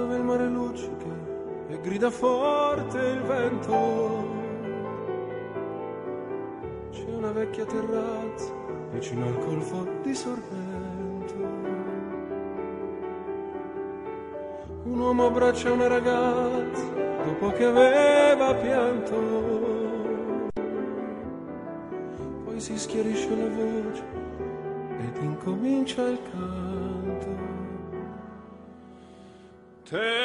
dove il mare luccica e grida forte il vento. C'è una vecchia terrazza vicino al golfo di Sorrento. Un uomo abbraccia una ragazza dopo che aveva pianto. Poi si schiarisce la voce ed incomincia il canto. Te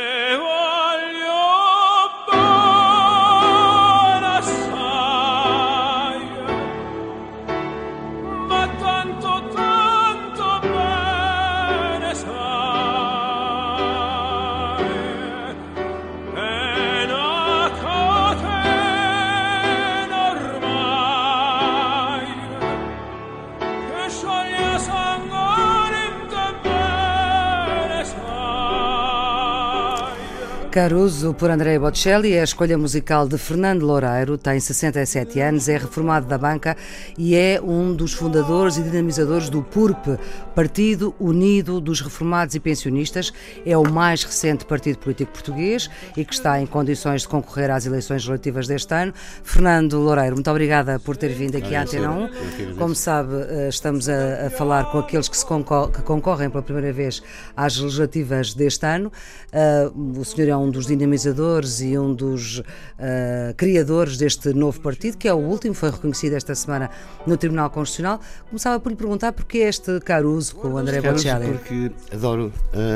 Caruso, por André Bocelli, é a escolha musical de Fernando Loureiro, tem 67 anos, é reformado da banca e é um dos fundadores e dinamizadores do PURP, Partido Unido dos Reformados e Pensionistas. É o mais recente partido político português e que está em condições de concorrer às eleições relativas deste ano. Fernando Loureiro, muito obrigada por ter vindo aqui à Antena 1. Como sabe, eh, estamos a, a falar com aqueles que, concor- que concorrem pela primeira vez às legislativas deste ano. Ah, o senhor é um dos dinamizadores e um dos ah, criadores deste novo partido, que é o último, foi reconhecido esta semana no Tribunal Constitucional. Começava por lhe perguntar porque este Caruso com o André Bocelli. porque adoro,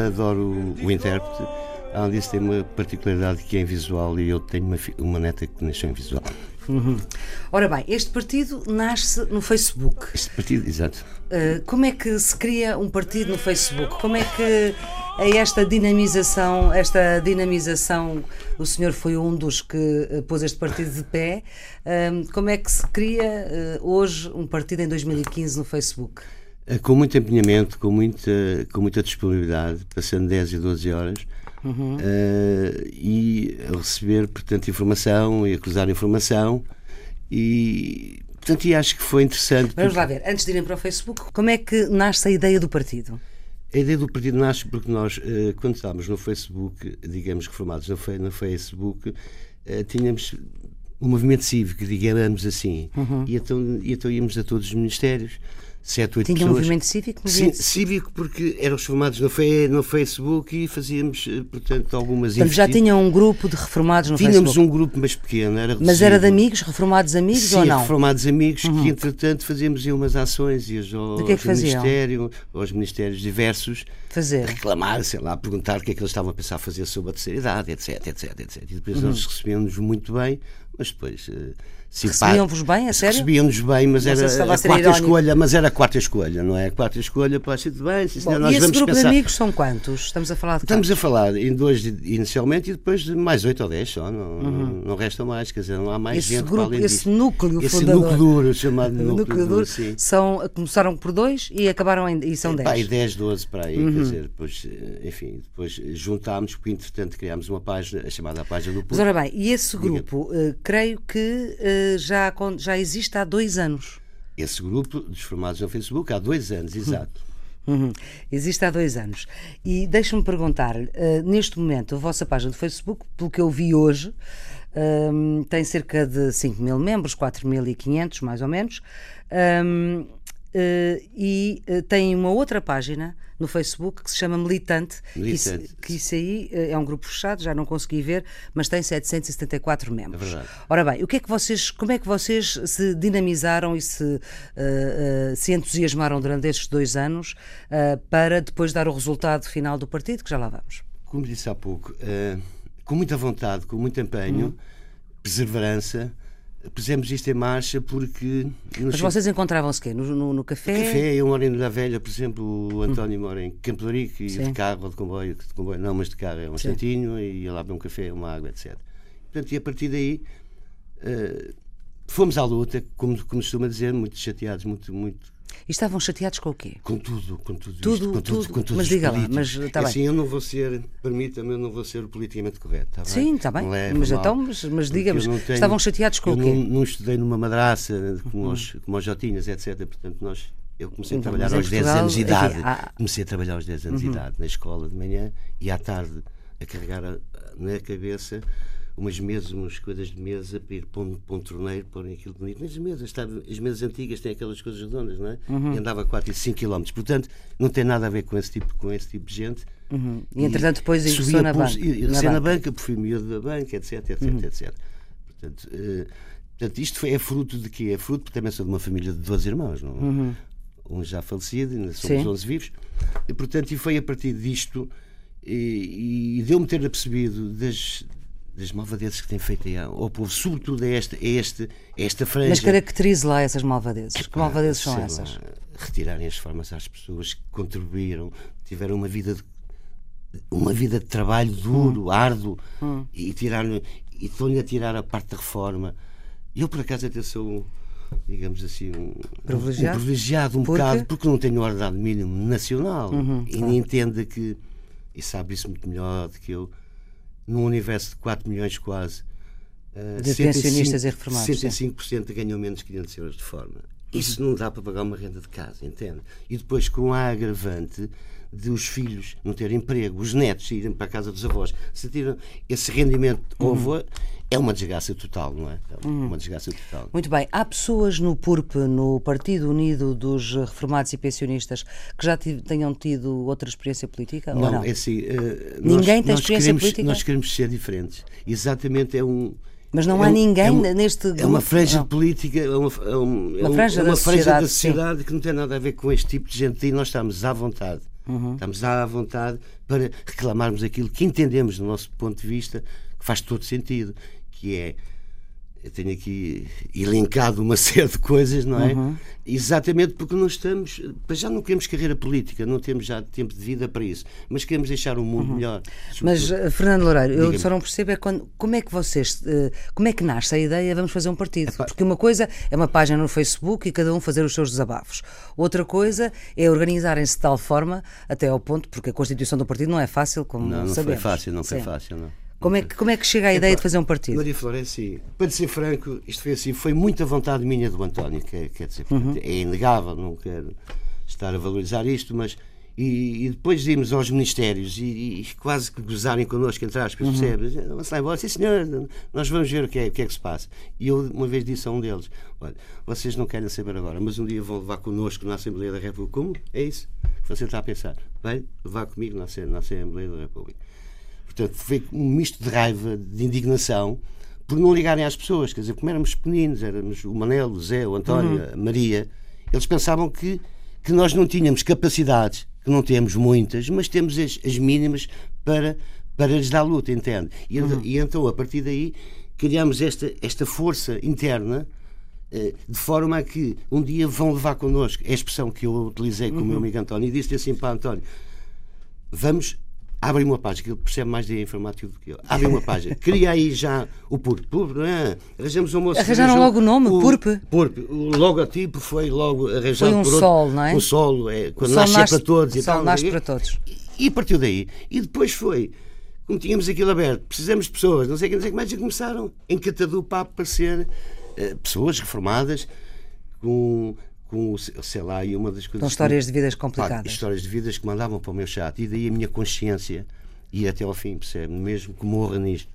adoro o intérprete. Além disso, tem uma particularidade que é visual e eu tenho uma, uma neta que nasceu em visual. Ora bem, este partido nasce no Facebook. Este partido, exato. Uh, como é que se cria um partido no Facebook? Como é que é esta dinamização, esta dinamização, o senhor foi um dos que uh, pôs este partido de pé. Como é que se cria uh, hoje um partido em 2015 no Facebook? Eh, Com muito empenhamento, com muita, com muita disponibilidade, passando 10 e 12 horas, eh, e a receber, portanto, informação e a cruzar informação. E, portanto, e acho que foi interessante. Vamos porque- lá ver, antes de irem para o Facebook, como é que nasce a ideia do partido? A ideia do partido nasce porque nós, eh, quando estávamos no Facebook, digamos reformados no, Fe- no Facebook, eh, tínhamos um movimento cívico, digamos assim. E, então, e então íamos a todos os ministérios, sete, oito Tinha um pessoas. movimento cívico? Sim, cívico porque éramos formados no, no Facebook e fazíamos, eh, portanto, algumas Portanto, já tinham um grupo de reformados no Tínhamos Facebook. um grupo mais pequeno, era Mas era de amigos, reformados amigos Sim, ou não? Uhum. reformados amigos que, entretanto, fazíamos umas ações e ao, Do que é que? Ministério, aos ministérios diversos, Fazer. reclamar, sei lá, perguntar o que é que eles estavam a pensar fazer sobre a terceira idade, etc, etc, etc. E depois Uhum. eles recebiam-nos muito bem, mas depois. simpá- Recebiam-vos bem, a sério? Recebiam-nos bem, mas Não era se a a ser quarta irónico. escolha, mas era a quarta escolha, não é? A quarta escolha, pá, tudo bem, sim, senhor, Bom, nós e esse vamos grupo pensar. de amigos são quantos? Estamos a falar de Estamos a quantos? falar em dois de- inicialmente e depois de mais oito ou dez só, não, não, não resta mais, quer dizer, não há mais Uhum. Esse gente para grupo, além esse disso. núcleo Esse fundador. núcleo duro, chamado núcleo, núcleo duro, sim. são, começaram por dois e acabaram em, e são Pá, e dez. 10, 12 para aí, Uhum. quer dizer, depois, eh, enfim, depois juntámos, porque entretanto criámos uma página, a chamada página do Mas Público. ora bem, e esse grupo, eh, creio que eh, já, já existe há dois anos. Esse grupo dos formados no Facebook há dois anos, exato. Uhum. Existe há dois anos. E deixa-me perguntar-lhe, eh, neste momento, a vossa página do Facebook, pelo que eu vi hoje, ehm, tem cerca de 5 mil membros, 4.500 mais ou menos, ehm, eh, e eh, tem uma outra página no Facebook que se chama Militante, Militante. Isso, que isso aí eh, é um grupo fechado, já não consegui ver, mas tem 774 membros. É verdade. Ora bem, o que é que vocês, como é que vocês se dinamizaram e se, se entusiasmaram durante estes dois anos para depois dar o resultado final do partido, que já lá vamos? Como disse há pouco, com muita vontade, com muito empenho, Uhum. perseverança, pusemos isto em marcha porque. Mas vocês encontravam-se quê? No, no, no café? Café, eu moro em da Velha, por exemplo, o António mora em Campo de Rico e Sim. de carro ou de comboio, de comboio não, mas de carro é um Sim. e ia lá beber um café, uma água, etc. Portanto, e a partir daí eh, fomos à luta, como, como costuma dizer, muito chateados, muito, muito E estavam chateados com o quê? com tudo, com tudo, Tudo, isto, com tudo. com todos Mas diga lá, mas, tá É bem. assim, eu não vou ser, permita-me, eu não vou ser politicamente correto, está bem? Sim, está bem. Leva Mas mal, então, mas, mas eu tenho- estavam chateados com eu o quê? Uhum. Não, não estudei numa madraça como, os, como os Jotinhas, etc. Portanto, nós, eu comecei a Então, trabalhar aos 10 Portugal, anos de idade. há- Comecei a trabalhar aos 10 anos de idade na escola de manhã e à tarde a carregar a, na cabeça umas mesas, umas coisas de mesa para ir para um, para um torneiro, porem aquilo bonito. Mas as mesas, as mesas antigas têm aquelas coisas redondas, não é? Uhum. E andava 4 e 5 km. Portanto, não tem nada a ver com esse tipo, com esse tipo de gente. Uhum. E, entretanto, depois ingressou na banca. Na, na banca, porque fui miúdo da banca, etc, etc, uhum. etc. Portanto, uh, portanto, isto foi, é fruto de quê? É fruto, porque também sou de uma família de 12 irmãos, não é? Uhum. Um já falecido, ainda somos Sim. 11 vivos. E, portanto, e foi a partir disto e, e deu-me ter apercebido das, das malvadezes que tem feito ao povo, sobretudo a esta, a este, a esta franja. Mas caracterize lá essas malvadezes. que malvadezes são essas? Lá, retirarem as formas às pessoas que contribuíram, tiveram uma vida de, uma vida de trabalho duro, hum. árduo, hum. e tiraram e estão-lhe a tirar a parte da reforma. Eu, por acaso, até sou digamos assim, um privilegiado, um, privilegiado um porque? bocado, porque não tenho ordenado mínimo nacional uhum, e claro. entenda que, e sabe isso muito melhor do que eu, num universo de 4 milhões quase, uh, de pensionistas e reformados. 65% ganham menos de 500 euros de forma. Isso não dá para pagar uma renda de casa, entende? E depois com a agravante de os filhos não terem emprego, os netos irem para a casa dos avós, se tiram esse rendimento ao avô, é uma desgraça total, não é? É uma desgraça total. Muito bem. Há pessoas no PURP, no Partido Unido dos Reformados e Pensionistas, que já tenham tido outra experiência política? Não, não? é assim. Uh, Ninguém nós, tem nós experiência queremos, política? Nós queremos ser diferentes. Exatamente, é um. Mas não é há um, ninguém é uma, neste grupo. É uma franja política, é uma, é um, uma franja, é uma franja sociedade, da sociedade que não tem nada a ver com este tipo de gente e nós estamos à vontade. Uhum. Estamos à vontade para reclamarmos aquilo que entendemos, do nosso ponto de vista, que faz todo sentido, que é eu tenho aqui elencado uma série de coisas, não é? Uhum. Exatamente porque não estamos. Já não queremos carreira política, não temos já tempo de vida para isso, mas queremos deixar um mundo uhum. melhor. Mas, uh, Fernando Loureiro, eu só não percebo é quando, como é que vocês. Uh, como é que nasce a ideia vamos fazer um partido? Epá. Porque uma coisa é uma página no Facebook e cada um fazer os seus desabafos. Outra coisa é organizarem-se de tal forma, até ao ponto, porque a constituição do partido não é fácil, como não, não sabemos. Não, foi fácil, não foi fácil, não. Como é, que, como é que chega a ideia de fazer um partido? Maria Florenci, para ser franco, isto foi assim, foi muita vontade minha do António, quer, quer dizer, uhum. é inegável, não quero estar a valorizar isto, mas e, e depois íamos aos ministérios e, e, quase que gozarem connosco, entre aspas, uhum. percebes? Vamos lá embora, sim senhor, nós vamos ver o que, é, o que é que se passa. E eu uma vez disse a um deles: olha, vocês não querem saber agora, mas um dia vão levar connosco na Assembleia da República. Como? É isso que você está a pensar. Vai levar comigo na, na Assembleia da República. Portanto, foi um misto de raiva, de indignação, por não ligarem às pessoas. Quer dizer, como éramos pequeninos, éramos o Manel, o Zé, o António, uhum. a Maria, eles pensavam que, que nós não tínhamos capacidades, que não temos muitas, mas temos as, as mínimas para, para lhes dar luta, entende? E, uhum. e então, a partir daí, criamos esta, esta força interna eh, de forma a que um dia vão levar connosco, é a expressão que eu utilizei com uhum. o meu uhum. amigo António, e disse-lhe assim para António: vamos abre uma página, que ele percebe mais de informática do que eu. Abre uma página, cria aí já o PURP. PURP é? Arranjamos um moço. Arranjaram logo o nome, o, PURP? PURP. O logotipo foi logo arranjado foi um por sol, outro, não é? Um solo, é, quando nasce, nasce para todos. O sol tal, nasce para todos. E, e partiu daí. E depois foi, como tínhamos aquilo aberto, precisamos de pessoas, não sei o que, não sei o que mais, e começaram em Catadu para aparecer uh, pessoas reformadas com com, sei lá, e uma das coisas. Com histórias de vidas complicadas. Pá, histórias de vidas que mandavam para o meu chat. E daí a minha consciência ia até ao fim, percebe? Mesmo que morra nisto.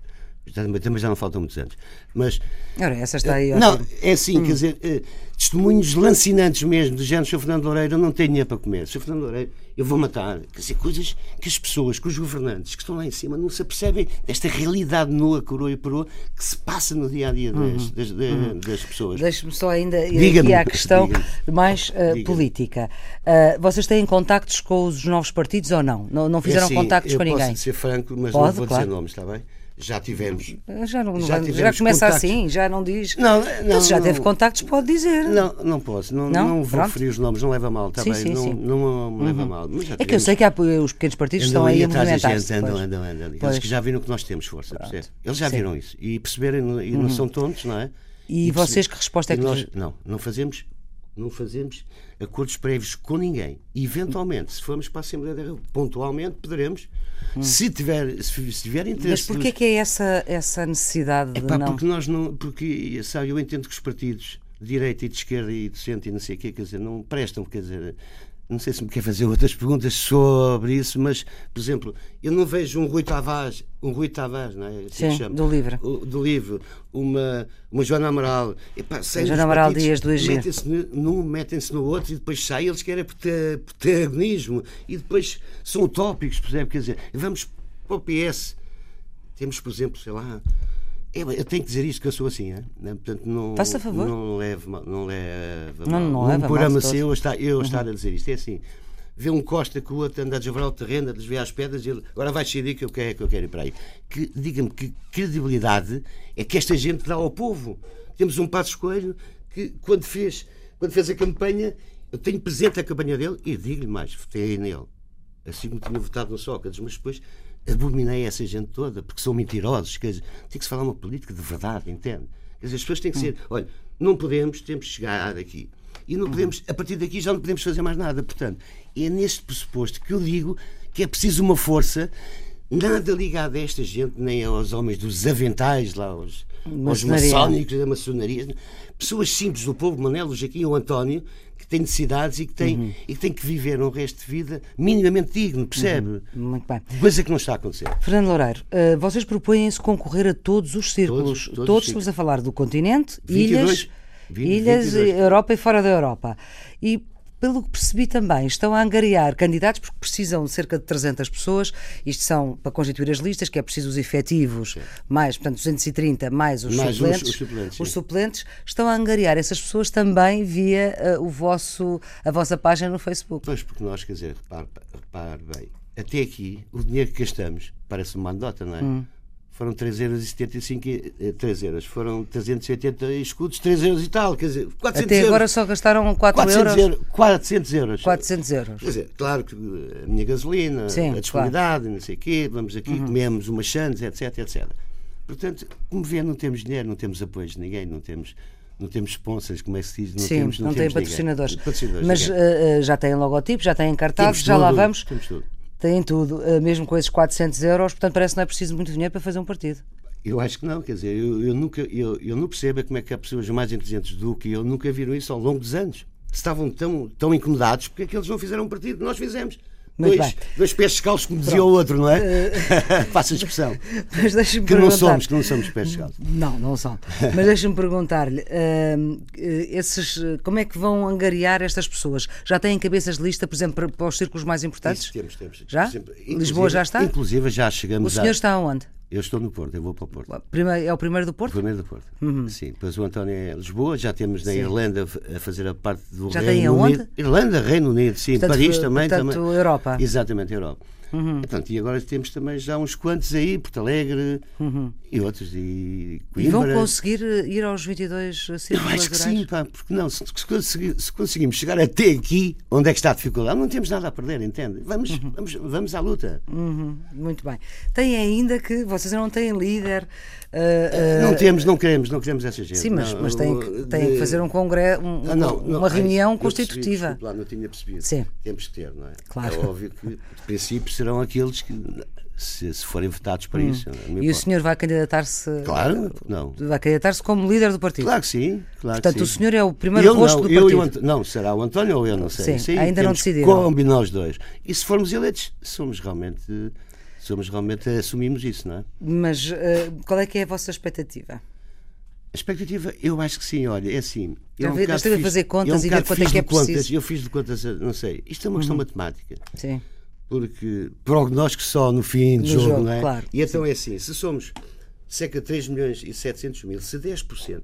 Também já não faltam muitos anos. Mas. Ora, essa está aí. Não, é assim, hum. quer dizer, eh, testemunhos lancinantes mesmo, do género, Sr. Fernando Loureiro, eu não tenho dinheiro para comer. Sr. Fernando Loureiro, eu vou matar. Quer dizer, coisas que as pessoas, que os governantes que estão lá em cima não se apercebem desta realidade nua, coroa e peroa, que se passa no dia a dia das, uhum. das, das, uhum. das pessoas. Deixe-me só ainda ir aqui à questão mais uh, política. Uh, vocês têm contactos com os novos partidos ou não? Não, não fizeram é assim, contactos com ninguém? Posso ser franco, mas Pode, não vou claro. dizer nomes, está bem? Já tivemos. Já, não, já, tivemos já começa contactos. assim, já não diz. Não, não, então, se já teve contactos, pode dizer. Não, não posso, não, não? não vou referir os nomes, não leva mal, está bem? Sim, não, sim. não, não leva uhum. mal. é que eu sei que há, os pequenos partidos estão aí a movimentar-se. Andam, andam, andam. Eles que já viram que nós temos força? Eles já viram isso e perceberem, e não uhum. são tontos, não é? E, e vocês que resposta é que. Nós, não, não fazemos não fazemos acordos prévios com ninguém. Eventualmente, se formos para a Assembleia da República, pontualmente poderemos, hum. se, tiver, se, se tiver interesse. Mas porquê que é essa, essa necessidade de Epá, não... Porque nós não. Porque, sabe, eu entendo que os partidos de direita e de esquerda e de centro e não sei o quê, quer dizer, não prestam, quer dizer. Não sei se me quer fazer outras perguntas sobre isso, mas, por exemplo, eu não vejo um Rui Tavares, um Rui Tavares, não é? Assim Sim, do livro. O, do livro, uma, uma Joana Amaral. Epá, Joana Amaral Dias do Egito. Metem-se num, metem-se no outro e depois saem, eles querem protagonismo e depois são utópicos, percebe? Quer dizer, vamos para o PS. Temos, por exemplo, sei lá, eu, eu, tenho que dizer isto que eu sou assim, hein? portanto não, Faça favor. não leve não leva não, não, leva um programa eu estar, eu uhum. estar a dizer isto. É assim, vê um Costa que o outro anda a desvendar o terreno, a desviar as pedras, e ele, agora vai sair que eu quero, que eu quero ir para aí. Que, diga-me, que credibilidade é que esta gente dá ao povo? Temos um Passo Escolho que, quando fez, quando fez a campanha, eu tenho presente a campanha dele e digo-lhe mais, votei nele. Assim como tinha votado no Sócrates, mas depois abominei essa gente toda, porque são mentirosos. Quer dizer, tem que se falar uma política de verdade, entende? Quer dizer, as pessoas têm que ser, olha, não podemos, temos que chegar aqui. E não podemos, a partir daqui já não podemos fazer mais nada. Portanto, é neste pressuposto que eu digo que é preciso uma força nada ligada a esta gente, nem aos homens dos aventais, lá, aos, aos maçónicos da maçonaria. Pessoas simples do povo, Manelo, Jaquim ou António, que têm necessidades e que têm, uhum. e que têm que viver um resto de vida minimamente digno, percebe? Uhum. Muito bem. Coisa que não está a acontecer. Fernando Loureiro, uh, vocês propõem-se concorrer a todos os círculos. Todos, todos, todos estamos a falar do continente, 22, ilhas, 20, ilhas 22. Europa e fora da Europa. E pelo que percebi também, estão a angariar candidatos porque precisam de cerca de 300 pessoas. Isto são para constituir as listas, que é preciso os efetivos, sim. mais, portanto, 230, mais os mais suplentes. Os, os, suplentes, os suplentes, estão a angariar essas pessoas também via uh, o vosso, a vossa página no Facebook. Pois, porque nós, quer dizer, repare, repare bem, até aqui, o dinheiro que gastamos parece uma anedota, não é? Hum foram 3,75 3 eh, euros, foram 380 escudos, 3 euros e tal, quer dizer, 400 Até agora só gastaram 4 400 euros. 400 euros. 400 euros. Quer dizer, claro que a minha gasolina, Sim, a disponibilidade, claro. não sei o quê, vamos aqui, uhum. comemos umas chantes, etc, etc. Portanto, como vê, não temos dinheiro, não temos apoio de ninguém, não temos não temos sponsors, como é que se diz? Não Sim, temos, não, não tem patrocinadores. patrocinadores. Mas uh, já têm logotipo, já têm cartazes, já lá vamos. Temos tudo. Têm tudo, uh, mesmo com esses 400 euros, portanto parece que não é preciso muito dinheiro para fazer um partido. Eu acho que não, quer dizer, eu, eu nunca, eu, eu não percebo como é que há pessoas mais inteligentes do que eu nunca viram isso ao longo dos anos. Estavam tão, tão incomodados porque é que eles não fizeram um partido, nós fizemos. Muito dois, bem. dois pés descalços, como dizia o outro, não é? Uh... Faça a expressão. Mas deixa-me que perguntar... não somos, que não somos pés descalços. Não, não são. Mas deixa-me perguntar-lhe, uh, esses, como é que vão angariar estas pessoas? Já têm cabeças de lista, por exemplo, para os círculos mais importantes? Isso, temos, temos. Já? Exemplo, Lisboa já está? Inclusive já chegamos O senhor a... está aonde? Eu estou no Porto, eu vou para o Porto. Primeiro, é o primeiro do Porto? O primeiro do Porto. Uhum. Sim. Depois o António é Lisboa, já temos na sim. Irlanda a fazer a parte do já Reino tem aonde? Unido. Irlanda, Reino Unido, sim. Portanto, Paris também. Portanto, também. Europa. Exatamente, Europa. Uhum. Portanto, e agora temos também já uns quantos aí, Porto Alegre uhum. e outros. E, Coimbra. e vão conseguir eh, ir aos 22 círculos Eu acho que sim, pá, porque não, se, se, conseguimos chegar até aqui, onde é que está a dificuldade, não temos nada a perder, entende? Vamos, uhum. vamos, vamos à luta. Uhum. Muito bem. Tem ainda que vocês não têm líder. Uh, uh, não temos, não queremos, não queremos essa gente. Sim, mas, não, mas têm, que, têm que fazer um congresso, um, ah, não, não, uma reunião constitutiva. Percebi, lá, não tinha percebido. Sim. Temos que ter, não é? Claro. É óbvio que, de princípio, serão aqueles que se, se forem votados para hum. isso. E o senhor vai candidatar-se? Claro, não. Vai candidatar-se como líder do partido? Claro que sim. Claro Portanto, que sim. o senhor é o primeiro eu rosto não, do eu partido? não, será o António ou eu, não sei. Sim, ainda não decidiram. Combinar os dois. E se formos eleitos, somos realmente somos realmente assumimos isso, não é? Mas uh, qual é que é a vossa expectativa? A expectativa, eu acho que sim, olha, é assim. Eu um a fazer contas é um e ver quanto é que é contas, preciso. Eu fiz de contas, não sei. Isto é uma questão uhum. matemática. Sim porque prognóstico só no fim do jogo, jogo, não é? Claro, e então sim. é assim, se somos cerca de 3 milhões e 700 mil, se 10%,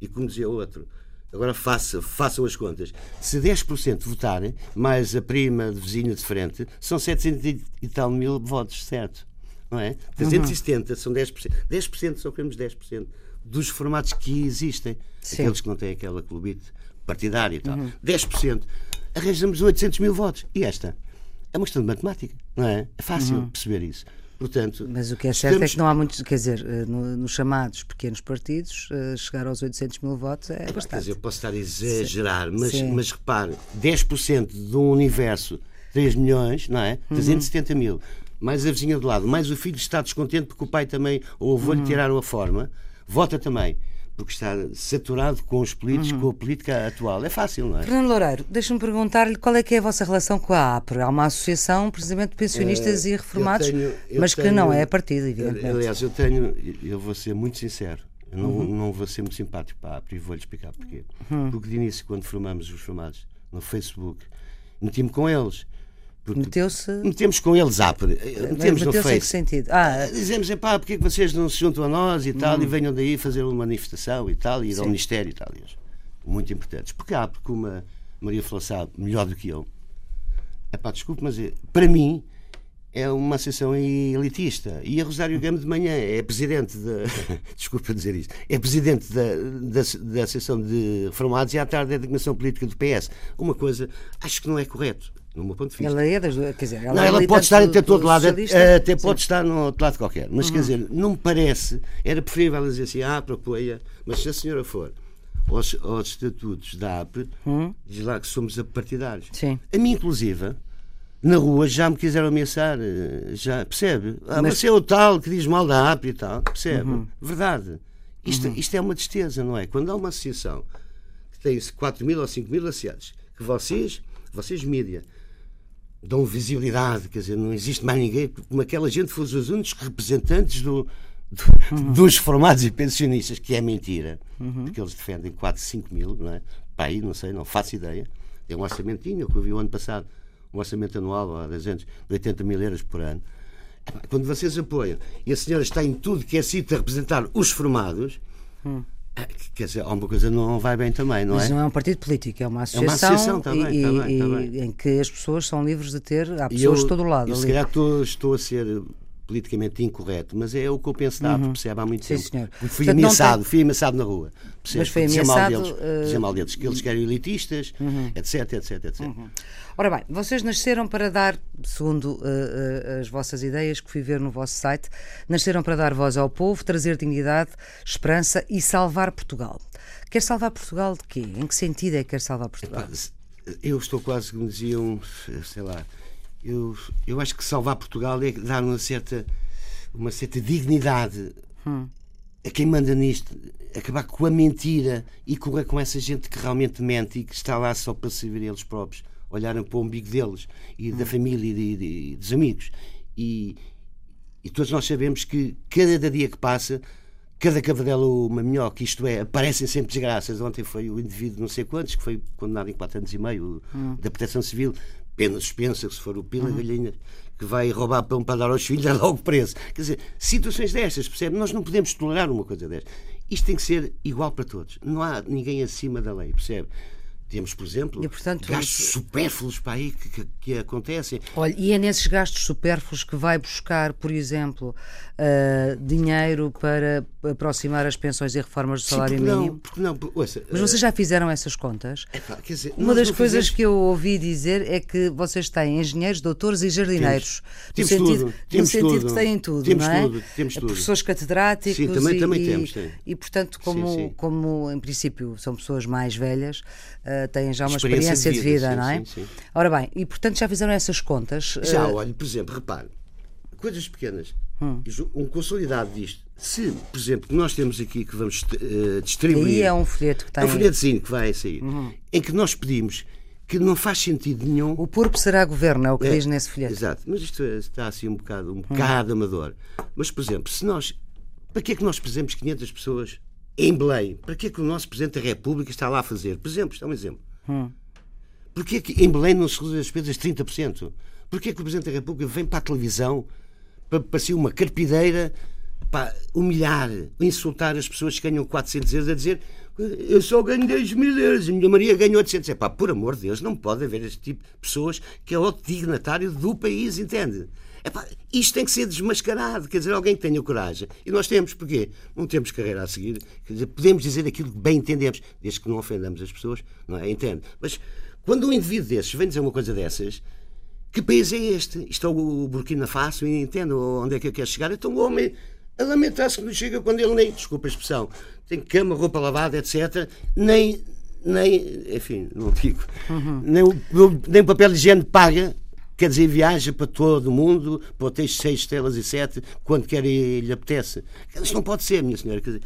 e como dizia outro, agora faça, façam as contas, se 10% votarem, mais a prima de vizinha de frente, são 700 e tal mil votos, certo? Não é? 370 uhum. são 10%. 10% só queremos 10% dos formatos que existem. Sim. Aqueles que não têm aquela clubite partidária e tal. Uhum. 10%. Arranjamos 800 mil votos. E esta? É uma questão de matemática, não é? É fácil uhum. perceber isso. Portanto, Mas o que é certo estamos... é que não há muitos, quer dizer, eh, nos no chamados pequenos partidos, uh, chegar aos 800 mil votos é, é bastante. Quer dizer, eu posso estar a exagerar, mas, mas repare, 10% de um universo, 3 milhões, não é? 370 uhum. mil, mais a vizinha do lado, mais o filho está descontente porque o pai também, ou o avô lhe uhum. tiraram a forma, vota também. Porque está saturado com os políticos, uhum. com a política atual. É fácil, não é? Fernando Loureiro, deixa-me perguntar-lhe qual é que é a vossa relação com a APRE. Há uma associação, precisamente, de pensionistas uh, e reformados, eu tenho, eu mas tenho, que não é partido, evidentemente. Aliás, eu tenho, eu vou ser muito sincero, eu não, uhum. não vou ser muito simpático para a APRE e vou-lhe explicar porquê. Uhum. Porque de início, quando formamos os formados no Facebook, meti-me com eles Meteu-se. Metemos com eles APRE. Metemos no Face. sentido? Ah, Dizemos, é pá, porque é que vocês não se juntam a nós e tal, hum. e venham daí fazer uma manifestação e tal, e ir Sim. ao Ministério e tal. Muito importantes. Porque há, porque uma Maria Flor sabe melhor do que eu. É pá, desculpe, mas é, para mim é uma associação elitista. E a Rosário Gama de manhã é presidente da. desculpa dizer isto. É presidente da, da, da Associação de Reformados e à tarde é da Dignação Política do PS. Uma coisa, acho que não é correto no meu ponto de vista. Ela é das quer dizer, ela, não, é ela pode estar até todo lado, até pode estar no outro lado qualquer. Mas uhum. quer dizer, não me parece, era preferível ela dizer assim, ah, apoia, mas se a senhora for aos, aos estatutos da AP, uhum. diz lá que somos partidários. Sim. A mim, inclusive, na rua já me quiseram ameaçar, eh, já, percebe? Ah, mas... Você é o tal que diz mal da AP e tal, percebe? Uhum. Verdade. Isto, uhum. isto é uma tristeza, não é? Quando há uma associação que tem 4 mil ou 5 mil associados, que vocês, vocês mídia, dão visibilidade, quer dizer, não existe mais ninguém, como aquela gente fosse os únicos representantes do, do uhum. dos formados e pensionistas, que é mentira, uhum. porque eles defendem 4, 5 mil, não é? Para aí, não sei, não faço ideia. Tem um orçamentinho, que eu vi o ano passado, um orçamento anual há 10 anos, de 80 mil euros por ano. Quando vocês apoiam e a senhora está em tudo que é sítio a representar os formados, uhum. É, quer dizer, alguma coisa não vai bem também, não Mas é? Mas não é um partido político, é uma associação, é uma associação também, e, também, também. em que as pessoas são livres de ter, há pessoas eu, de todo o lado. Eu, se calhar estou, estou a ser politicamente incorreto, mas é o que eu penso uhum. percebe há muito Sim, tempo. Senhor. Fui Portanto, ameaçado, tem... fui ameaçado na rua. Percebe? Mas foi ameaçado. Mal deles, uh... Dizer mal deles, que eles querem elitistas, uhum. etc, etc, etc. Uhum. Ora bem, vocês nasceram para dar, segundo uh, uh, as vossas ideias que fui ver no vosso site, nasceram para dar voz ao povo, trazer dignidade, esperança e salvar Portugal. Quer salvar Portugal de quê? Em que sentido é que quer salvar Portugal? Eu estou quase, como diziam, sei lá, eu, eu acho que salvar Portugal é dar uma certa, uma certa dignidade hum. a quem manda nisto, acabar com a mentira e correr com essa gente que realmente mente e que está lá só para servir eles próprios olharem para o umbigo deles e da hum. família e, dos amigos. E, e todos nós sabemos que cada dia que passa, cada cavadela uma minhoca, isto é, aparecem sempre desgraças. Ontem foi o indivíduo não sei quantos, que foi condenado em 4 anos e meio hum. da proteção civil, pena suspensa, se for o Pila hum. Galhinha que vai roubar pão para dar aos filhos, é logo preso. Quer dizer, situações destas, percebe? Nós não podemos tolerar uma coisa destas. Isto tem que ser igual para todos. Não há ninguém acima da lei, percebe? Temos, por exemplo, e, portanto, gastos supérfluos para aí que, que, que, acontecem. Olha, e é nesses gastos supérfluos que vai buscar, por exemplo, uh, dinheiro para aproximar as pensões e reformas do salário Sim, porque mínimo? Não, porque não, porque, ouça, Mas vocês já fizeram essas contas? É, pá, dizer, Uma das coisas fizemos... que eu ouvi dizer é que vocês têm engenheiros, doutores e jardineiros. Temos, temos sentido, tudo. Temos no sentido tudo. que têm tudo, temos não é? Tudo, temos tudo. Professores catedráticos. Sim, também, e, também temos. Tem. E, portanto, como, sim, sim. como em princípio são pessoas mais velhas, uh, têm já uma experiência, experiência de vida, vida, não é? Sim, sim. Ora bem, e portanto já fizeram essas contas? Já, uh... olha, por exemplo, repare, coisas pequenas. Hum. Um consolidado disto. Se, por exemplo, nós temos aqui que vamos uh, distribuir. Aí é um folheto que tem. É um folhetozinho que vai sair. Uhum. Em que nós pedimos que não faz sentido nenhum. O púrpuro será governo, é o que é, diz nesse folheto. Exato, mas isto está assim um bocado, um bocado hum. amador. Mas, por exemplo, se nós. Para que é que nós presemos 500 pessoas em Belém? Para que é que o nosso Presidente da República está lá a fazer? Por exemplo, isto é um exemplo. Hum. Porquê que em Belém não se reduz as despesas 30%? Porquê que o Presidente da República vem para a televisão para, para ser uma carpideira para humilhar, insultar as pessoas que ganham 400 euros a dizer eu só ganho 10 mil euros, a minha Maria ganha 800. É pá, por amor de Deus, não pode haver este tipo de pessoas que é o dignatário do país, entende? É pá, isto tem que ser desmascarado, quer dizer, alguém que tenha coragem. E nós temos, porquê? Não temos carreira a seguir, quer dizer, podemos dizer aquilo que bem entendemos, desde que não ofendamos as pessoas, não é? Entende? Mas quando um indivíduo desses vem dizer uma coisa dessas, que país é este? Isto é o Burkina Faso, e entendo onde é que eu quero chegar. Então o homem a lamentar-se que não chega quando ele nem, desculpa a expressão, tem cama, roupa lavada, etc. Nem, nem enfim, não digo, uhum. nem, o, nem o papel de higiene paga, quer dizer, viaja para todo o mundo, para hotéis seis estrelas e sete, quando quer e lhe apetece. Isso não pode ser, minha senhora. Quer dizer,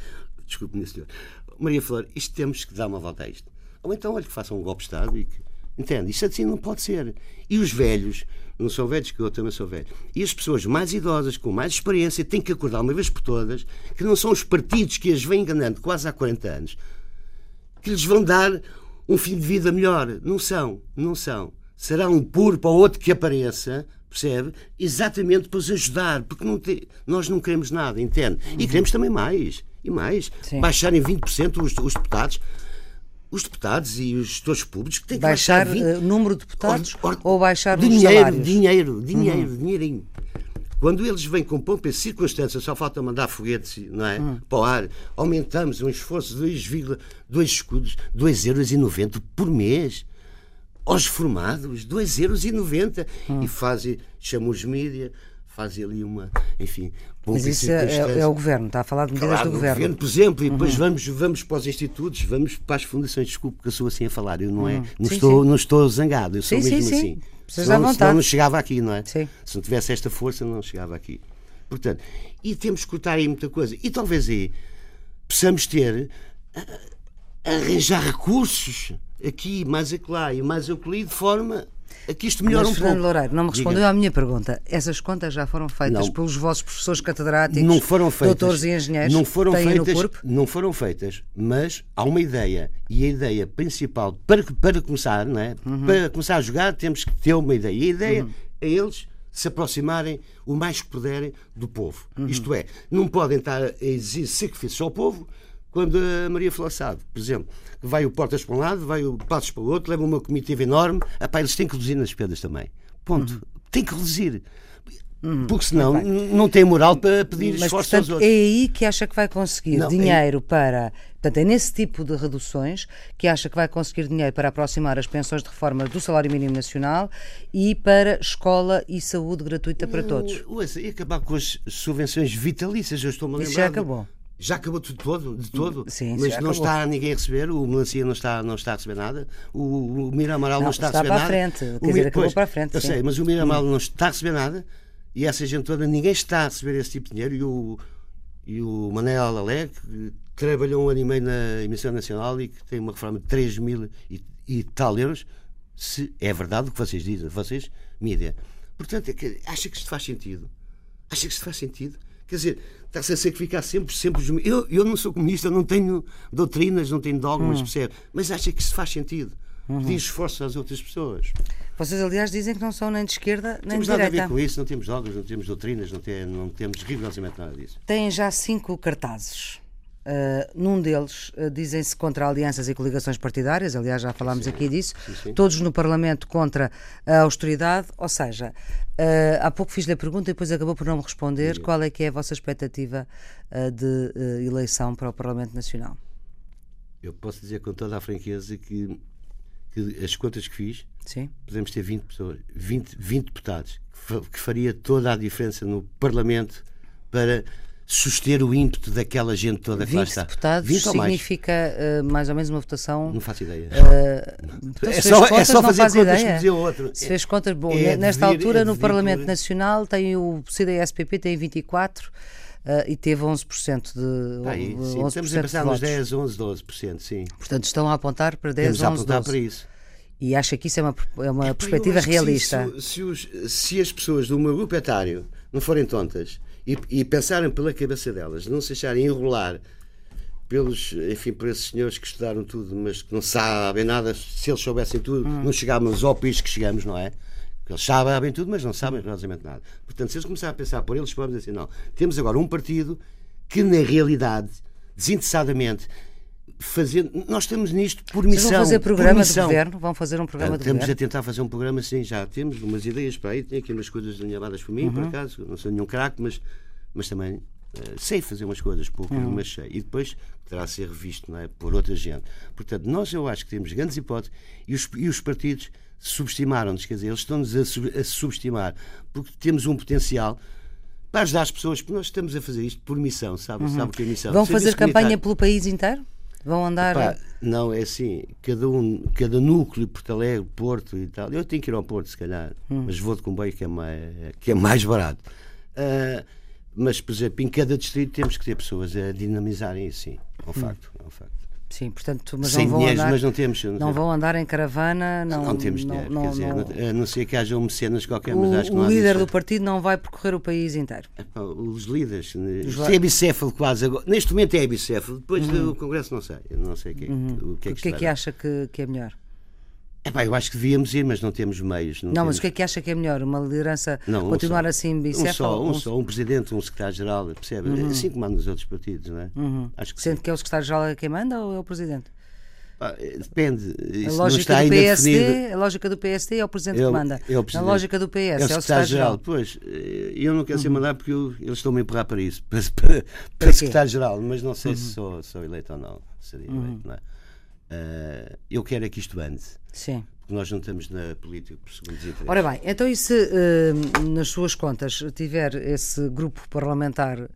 desculpe, minha senhora. Maria Flor, isto temos que dar uma volta a isto. Ou então, olha, que façam um golpe de Estado e que. Entende? Isto assim não pode ser. E os velhos, não são velhos, que eu também sou velho, e as pessoas mais idosas, com mais experiência, têm que acordar uma vez por todas que não são os partidos que as vêm enganando quase há 40 anos que lhes vão dar um fim de vida melhor. Não são, não são. Será um puro para o outro que apareça, percebe? Exatamente para os ajudar, porque não te... nós não queremos nada, entende? E Uhum. queremos também mais, e mais. Sim. Baixarem 20% os, os deputados. Os deputados e os gestores públicos que têm que Baixar 20... eh, o número de deputados Or- or- ou baixar os dinheiro, salários? Uhum. dinheiro, dinheiro, dinheirinho. Quando eles vêm com pompa e circunstância, só falta mandar foguetes não é? Uhum. para o ar, aumentamos um esforço de 2,2 escudos, 2,90€ por mês. Aos formados, 2,90€ Hum. e fazem, chamam os mídia, fazem ali uma, enfim, Mas isso é, é- é o governo, está a falar de medidas Claro, do no governo. Uhum. por exemplo, e depois vamos, vamos para os institutos, vamos para as fundações. Desculpe que eu sou assim a falar, eu não, é, não, Uhum. Sim, estou, sim. não estou zangado, eu sou Sim, mesmo sim, sim. assim. À Senão, vontade. senão não chegava aqui, não é? Sim. Se não tivesse esta força, não chegava aqui. Portanto, e temos que cortar aí muita coisa. E talvez aí possamos ter, ah, arranjar recursos aqui, mais acolá e mais acolhi, de forma que isto melhore Mas, um Fernando pouco. Loureiro, não me Diga. respondeu à minha pergunta. Essas contas já foram feitas Não. pelos vossos professores catedráticos, não foram feitas. doutores e engenheiros não foram feitas, no corpo? Não foram feitas, mas há uma ideia. E a ideia principal, para, para começar, não é? Uhum. para começar a jogar, temos que ter uma ideia. E a ideia é eles se aproximarem o mais que puderem do povo. Uhum. Isto é, não podem estar a exigir sacrifícios ao povo quando a Maria Flor sabe, por exemplo, vai o Portas para um lado, vai o Passos para o outro, leva uma comitiva enorme, epá, eles têm que reduzir nas despesas também. Ponto. Uhum. Tem que reduzir. Porque senão não tem moral para pedir Mas, esforço aos portanto, outros. é aí que acha que vai conseguir Não, é- dinheiro para. Portanto, é nesse tipo de reduções que acha que vai conseguir dinheiro para aproximar as pensões de reforma do salário mínimo nacional e para escola e saúde gratuita para todos. Ouça, e acabar com as subvenções vitalícias, eu estou-me a lembrar. Isso já acabou. Já acabou tudo todo, de todo. Sim, mas não acabou. está ninguém a receber, o Melancia não está, não está a receber nada, o, o Mira Amaral não, Não, está, está a receber para a nada. frente, O quer dizer, Mi- acabou pois, para a frente, Eu sim. Hum. sei, mas o Mira Amaral não está a receber nada e essa gente toda, ninguém está a receber esse tipo de dinheiro e o, e o Manel Alé, que trabalhou um ano e meio na emissão nacional e que tem uma reforma de 3 mil e, e tal euros, se é verdade o que vocês dizem, vocês, mídia. Portanto, é que, acha que isto faz sentido? Acha que isto faz sentido? Quer dizer, está-se a sacrificar sempre, sempre os. Eu, eu não sou comunista, não tenho doutrinas, não tenho dogmas, percebe? Mas acha que isto faz sentido? Pedir esforço às outras pessoas. Vocês, aliás, dizem que não são nem de esquerda nem Temos de nada a ver direita. com isso, não temos dogmas, não temos doutrinas, não, tem, não temos rigorosamente nada disso. Têm já cinco cartazes. Uh, num deles uh, dizem-se contra alianças e coligações partidárias, aliás, já falámos aqui disso, sim. todos no Parlamento contra a austeridade, ou seja, uh, há pouco fiz-lhe a pergunta e depois acabou por não me responder qual é que é a vossa expectativa de eleição para o Parlamento Nacional. Eu posso dizer com toda a franqueza que, que as contas que fiz, Sim? podemos ter 20 pessoas, 20, 20 deputados, que, fa- que faria toda a diferença no Parlamento para suster o ímpeto daquela gente toda que lá 20 está. deputados 20 ou mais. significa uh, mais ou menos uma votação. Não faço ideia. Então, é, fez só, é contas, só não fazer faz contas ideia. que dizia outro. Se fez contas, bom, É nesta devir- altura é no Parlamento Nacional tem o CDS-PP tem 24 eh, e teve 11% de, aí, sim, 11% estamos a pensar nos votos. 10, 11, 12%, sim. Portanto, estão a apontar para 10, Temos a 11, apontar 12. para isso. E acha que isso é uma, é uma perspectiva realista? Se, se os- se as pessoas do meu grupo etário não forem tontas e, e pensarem pela cabeça delas, não se acharem enrolar pelos, enfim, por esses senhores que estudaram tudo, mas que não sabem nada, se eles soubessem tudo, Hum. não chegávamos ao país que chegamos, não é? Eles sabem tudo, mas não sabem rigorosamente nada. Portanto, se eles começarem a pensar por eles, vamos dizer assim, não. Temos agora um partido que, na realidade, desinteressadamente, fazer. Nós estamos nisto por Vocês missão. vão fazer por programa de governo? Vão fazer um programa Ah, de Estamos a governo? tentar fazer um programa, sim, já temos umas ideias para aí, tenho aqui umas coisas alinhavadas por mim, por Uhum. acaso, não sou nenhum craque, mas, mas também eh, sei fazer umas coisas, pouco, Uhum. mas sei. E depois terá a ser revisto não é, por outra gente. Portanto, nós eu acho que temos grandes hipóteses e os, e os partidos subestimaram-nos, quer dizer, eles estão-nos a, sub- a subestimar, porque temos um potencial para ajudar as pessoas, porque nós estamos a fazer isto por missão, sabe? Sabe o que é missão? Uhum. Vão fazer campanha pelo país inteiro? Vão andar. Pá, não, é assim, cada, um, cada núcleo, Porto Alegre, Porto e tal. Eu tenho que ir ao Porto, se calhar, Hum. mas vou de comboio que é mais, que é mais barato. Ah, mas, por exemplo, em cada distrito temos que ter pessoas a dinamizarem isso, sim. É um facto, é um facto. Sim, portanto, mas sem não vão dinheiro, andar, mas não temos. Não, não vão andar em caravana, não, Não temos dinheiro, não- quer dizer, não- a não ser que haja um mecenas qualquer, o, mas acho que não o líder do partido não vai percorrer o país inteiro. Epá, Os líderes, né? Os é bicéfalo quase agora. Neste momento é bicéfalo, depois Uhum. do Congresso não sei. Eu não sei o que, é que- o que é que, O que é que acha que, que é melhor? Epá, eu acho que devíamos ir, mas não temos meios. Não, Não, temos... mas o que é que acha que é melhor? Uma liderança Não, um continuar assim um bicéfalo? só, um Um- só, um presidente, um secretário-geral, percebe? Assim como há nos outros partidos, não é? Acho que sim. Sendo que é o secretário-geral quem manda ou é o presidente? Pá, eh, depende. A Isso não lógica, está do PSD, definido. a lógica do PSD é o presidente É o- que manda. é o Na presidente. lógica do PS É o é o secretário-geral. Pois, eh, eu não quero ser mandado porque eu- eles estão-me a empurrar para isso, para, para, para secretário-geral, mas não sei se sou, sou eleito ou não. Seria eleito, não é? Eh, eu quero é que isto ande, Sim. porque nós não estamos na política por segundos interesses. Ora bem, então e se eh, nas suas contas tiver esse grupo parlamentar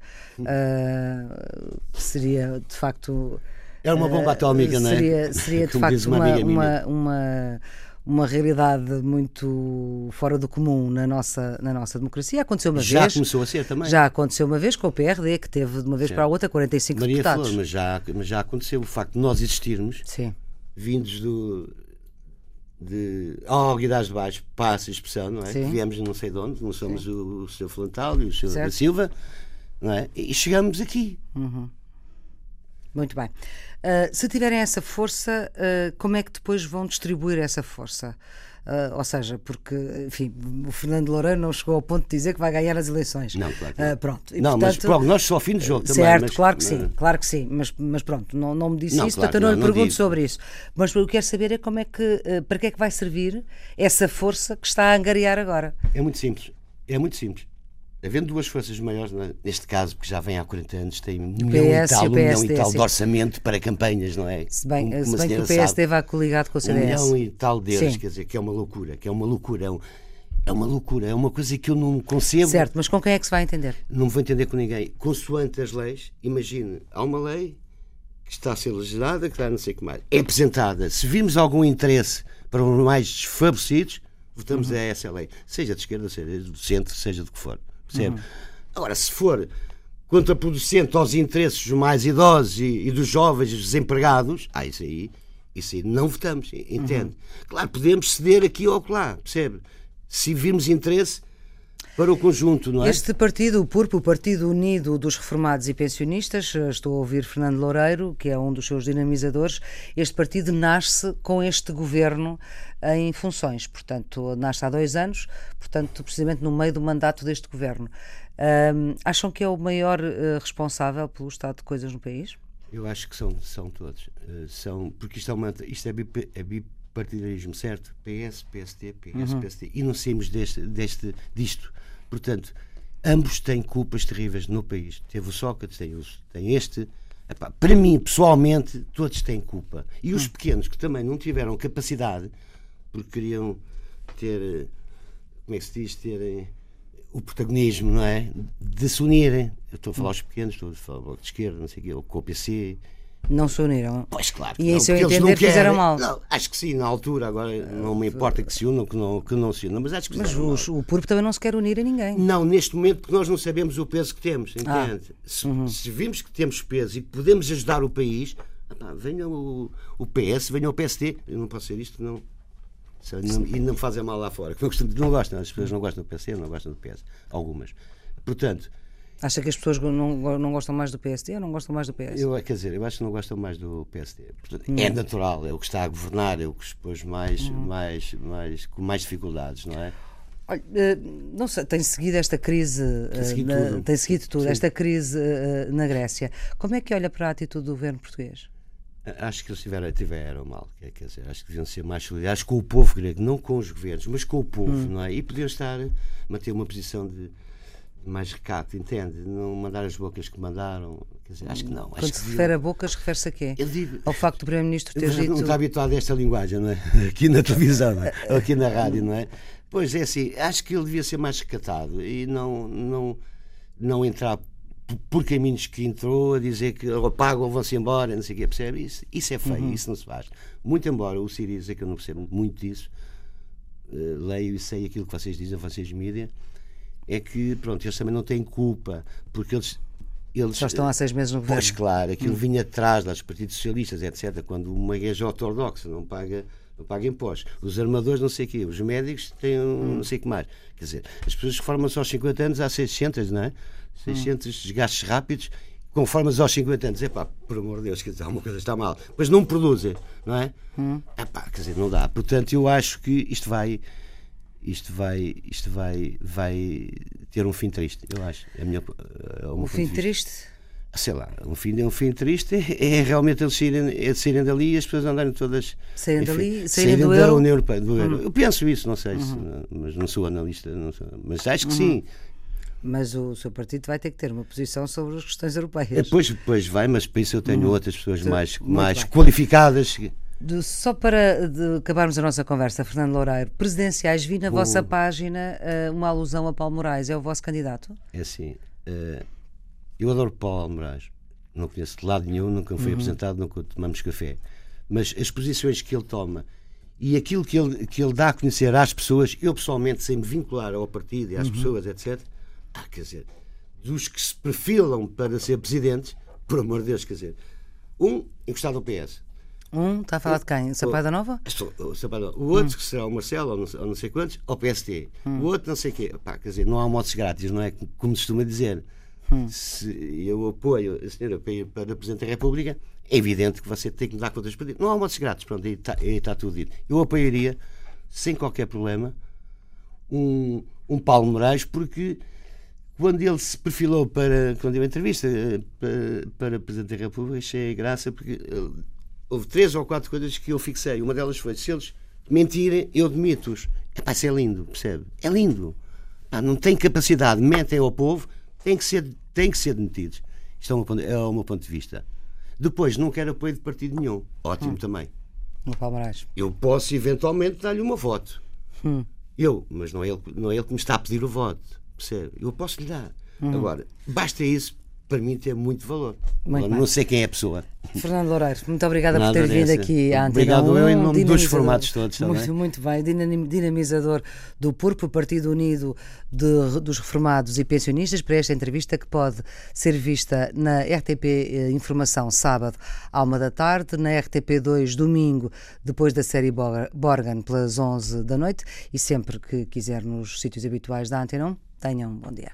que seria de facto Era uma bomba atómica, não é? seria, de Como facto uma uma, uma, uma, realidade muito fora do comum na nossa, na nossa democracia. Aconteceu uma Já vez. começou a ser também. Já aconteceu uma vez com o PRD, que teve de uma vez para a outra 45 Maria deputados. Flor, mas já, mas já aconteceu o facto de nós existirmos, Sim. vindos do. De Alguidades de Baixo, passa a expressão, não é? Sim. Que viemos não sei de onde, não somos o, o Sr. Flantal e o Sr. da Certo. Silva, não é? E chegamos aqui. Muito bem. Uh, se tiverem essa força, uh, como é que depois vão distribuir essa força? Uh, ou seja, porque, enfim, o Fernando Loureiro não chegou ao ponto de dizer que vai ganhar as eleições. Não, claro que não. Uh, pronto. E, não, mas portanto, pronto, nós só ao fim do jogo também. Certo, mas- claro que sim, mas- claro que sim, mas, mas pronto, não, não me disse Não, isso, claro portanto eu não, não, lhe pergunto digo. sobre isso. Mas o que eu quero saber é como é que, para que é que vai servir essa força que está a angariar agora? É muito simples. É muito simples. Havendo duas forças maiores, é? neste caso, porque já vem há 40 anos, tem um milhão e tal, um milhão e tal de orçamento para campanhas, não é? Se bem, Como- se a bem que o PS sabe. esteve coligado com o Um CDS. milhão e tal de euros, Sim. quer dizer, que é uma loucura, que é uma loucura. É, um- é uma loucura, é uma coisa que eu não concebo. Certo, mas com quem é que se vai entender? não vou entender com ninguém. Consoante as leis, imagine, há uma lei que está a ser legislada, que está não sei o que mais. É apresentada. Se vimos algum interesse para os mais desfavorecidos, votamos a essa lei. Seja de esquerda, seja do centro, seja do que for. Percebe? Agora, se for contraproducente aos interesses dos mais idosos e, e dos jovens e dos desempregados, ah, isso aí, isso aí não votamos, entende? Claro, podemos ceder aqui ou lá, percebe? Se virmos interesse para o conjunto, não é? Este partido, o PURP, o Partido Unido dos Reformados e Pensionistas, eh, estou a ouvir Fernando Loureiro, que é um dos seus dinamizadores, este partido nasce com este governo em funções, portanto, nasce há dois anos, portanto, precisamente no meio do mandato deste governo. Ahm, acham que é o maior eh, responsável pelo estado de coisas no país? Eu acho que são, são todos. Eh, são, porque isto é, uma, isto é, bip- é bipartidarismo, certo? PS, PSD, PS, PSD. E não saímos deste, deste, disto. Portanto, ambos têm culpas terríveis no país. Teve o Sócrates, tem, tem este. Epá, para mim, pessoalmente, todos têm culpa. E os pequenos que também não tiveram capacidade, porque queriam ter. eh, Como é que se diz? Terem o protagonismo, não é? De se unirem. Eu estou a falar aos pequenos, estou a falar Bloco de Esquerda, não sei o quê, ou com o PC. Não se uniram. Pois claro. E em seu entender fizeram mal. Não, acho que sim, na altura, agora não me importa que se unam, que não, que não se unam, mas acho que Mas os- o PURP também não se quer unir a ninguém. Não, neste momento, porque nós não sabemos o peso que temos, Ah. entende? Se, se vimos que temos peso e que podemos ajudar o país, epá, venha o, o PS, venha o PSD. Eu não posso ser isto, não. Não- E não me fazem mal lá fora. que Não, gostam- não gostam, as pessoas não gostam do PSD, não gostam do PS. Algumas. Portanto, Acha que as pessoas não, não gostam mais do PSD ou não gostam mais do PS? eu, quer dizer, eu acho que não gostam mais do PSD. Portanto, Hum. É natural, é o que está a governar, é o que expôs mais, mais, mais, com mais dificuldades, não é? Olha, eh, não sei, tem seguido esta crise, eh, seguido na- tudo. tem seguido tudo, esta crise eh, na Grécia. Como é que olha para a atitude do governo português? Acho que eles tiveram, tiveram mal, quer quer dizer, acho que deviam ser mais solidários com o povo grego, não com os governos, mas com o povo, Hum. não é? E podiam estar, manter uma posição de mais recato, entende? Não mandar as bocas que mandaram, quer dizer, acho que não. Quando se refere a bocas, refere-se a quê? Digo- Ao facto do Primeiro-Ministro ter dito. Não está habituado a esta linguagem, não é? Aqui na televisão, não é? Ou aqui na rádio, não é? Pois é assim, acho que ele devia ser mais recatado e não, não, não entrar por caminhos que entrou a dizer que ou pagam ou vão-se embora, não sei o quê, percebe? Isso, isso é feio, isso não se faz. Muito embora o Siriza, que eu não percebo muito disso, eh, leio e sei aquilo que vocês dizem, vocês mídia, é que, pronto, eles também não têm culpa, porque eles eles Só estão há seis meses no governo. Pois claro, aquilo vinha atrás dos partidos socialistas, etc. Quando uma igreja ortodoxa não paga, não paga impostos, os armadores não sei o quê, os médicos têm um, não sei o que mais. Quer dizer, as pessoas que formam-se aos 50 anos há 600, não é? 600 desgastes rápidos, conforme-se aos 50 anos. Epá, por amor de Deus, quer dizer, alguma coisa está mal. Mas não produzem, não é? Epá, quer dizer, não dá. Portanto, eu acho que isto vai isto vai isto vai vai ter um fim triste eu acho é minha é o meu Um fim triste? sei lá um fim um fim triste é, é realmente eles saírem, é de saírem dali e as pessoas andarem todas Saírem dali, saírem do da euro? Hum. União Europeia do euro. eu penso isso não sei se, mas não sou analista não sou, mas acho Uhum. que sim Mas o seu partido vai ter que ter uma posição sobre as questões europeias. depois depois vai mas para isso eu tenho outras pessoas mais Uhum. Muito mais bem. qualificadas De- só para de acabarmos a nossa conversa, Fernando Loureiro, presidenciais, vi na vossa página eh, uma alusão a Paulo Moraes. É o vosso candidato? É assim, eh, eu adoro Paulo Almoraz, não conheço de lado nenhum, nunca me foi apresentado, nunca tomamos café. Mas as posições que ele toma e aquilo que ele, que ele dá a conhecer às pessoas, eu pessoalmente, sem me vincular ao partido e às pessoas, etc., ah, quer dizer, dos que se perfilam para ser presidentes, por amor de Deus, quer dizer, um encostado ao PS, Um, está a falar de quem? Sampaio da Nova? O Sampaio- o outro, que será o Marcelo, ou não, sei- ou não sei quantos, ao PST. O outro, não sei o quê. Pá, quer dizer, não há motos grátis, não é como se costuma dizer. Se eu apoio a senhora para, para Presidente da República, é evidente que você tem que me dar contas para Não há motos grátis, pronto, aí está, aí está tudo dito. Eu apoiaria, sem qualquer problema, um, um Paulo Moraes, porque quando ele se perfilou para, quando deu a entrevista eh, para, para Presidente da República, achei graça, porque eh, houve três ou quatro coisas que eu fixei. Uma delas foi: se eles mentirem, eu demito-os. É pá, isso é lindo, percebe? É lindo. Não tem capacidade, mentem ao povo, têm que ser, têm que ser demitidos. Isto é o, meu ponto, é o meu ponto de vista. Depois, não quero apoio de partido nenhum. Ótimo também. No Paulo Moraes. Eu posso eventualmente dar-lhe uma voto. Hum. Eu, mas não é, ele, não é ele que me está a pedir o voto. Percebe? Eu posso lhe dar. Agora, basta isso para mim ter muito valor. Muito bem. não sei quem é a pessoa. Fernando Loureiro, muito obrigada por Nada ter vindo aqui à Antena Obrigado 1, eu, em nome dos formatos todos, Muito, bem? muito bem, dinam- dinamizador do PURP, Partido Unido de- dos Reformados e Pensionistas, para esta entrevista que pode ser vista na RTP eh, Informação sábado à uma da tarde, na RTP2 domingo, depois da série Bor- Borgan, pelas 11 da noite, e sempre que quiser nos sítios habituais da Antena 1, tenham um bom dia.